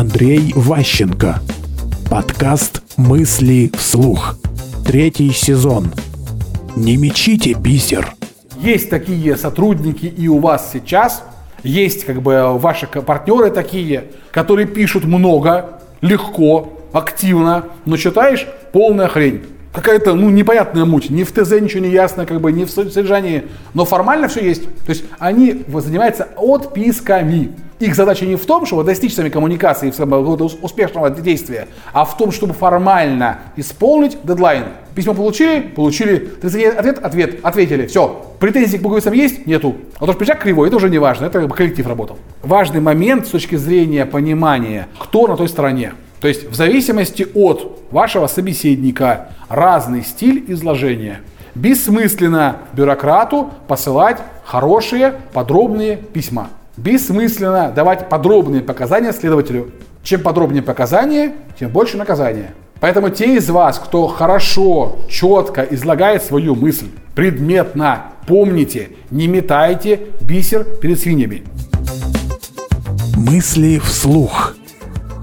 Андрей Ващенко. Подкаст «Мысли вслух». Третий сезон. Не мечите бисер. Есть такие сотрудники и у вас сейчас, есть как бы ваши партнеры такие, которые пишут много, легко, активно, но читаешь полная хрень какая-то, ну, непонятная муть. Ни в ТЗ ничего не ясно, как бы, ни в содержании. Но формально все есть. То есть они занимаются отписками. Их задача не в том, чтобы достичь сами коммуникации, успешного действия, а в том, чтобы формально исполнить дедлайн. Письмо получили? Получили. Ответ? Ответ. Ответили. Все. Претензий к буковицам есть? Нету. А то, что пиджак кривой, это уже не важно. Это коллектив работал. Важный момент с точки зрения понимания, кто на той стороне. То есть в зависимости от вашего собеседника разный стиль изложения. Бессмысленно бюрократу посылать хорошие подробные письма. Бессмысленно давать подробные показания следователю. Чем подробнее показания, тем больше наказания. Поэтому те из вас, кто хорошо, четко излагает свою мысль, предметно, помните, не метайте бисер перед свиньями. Мысли вслух.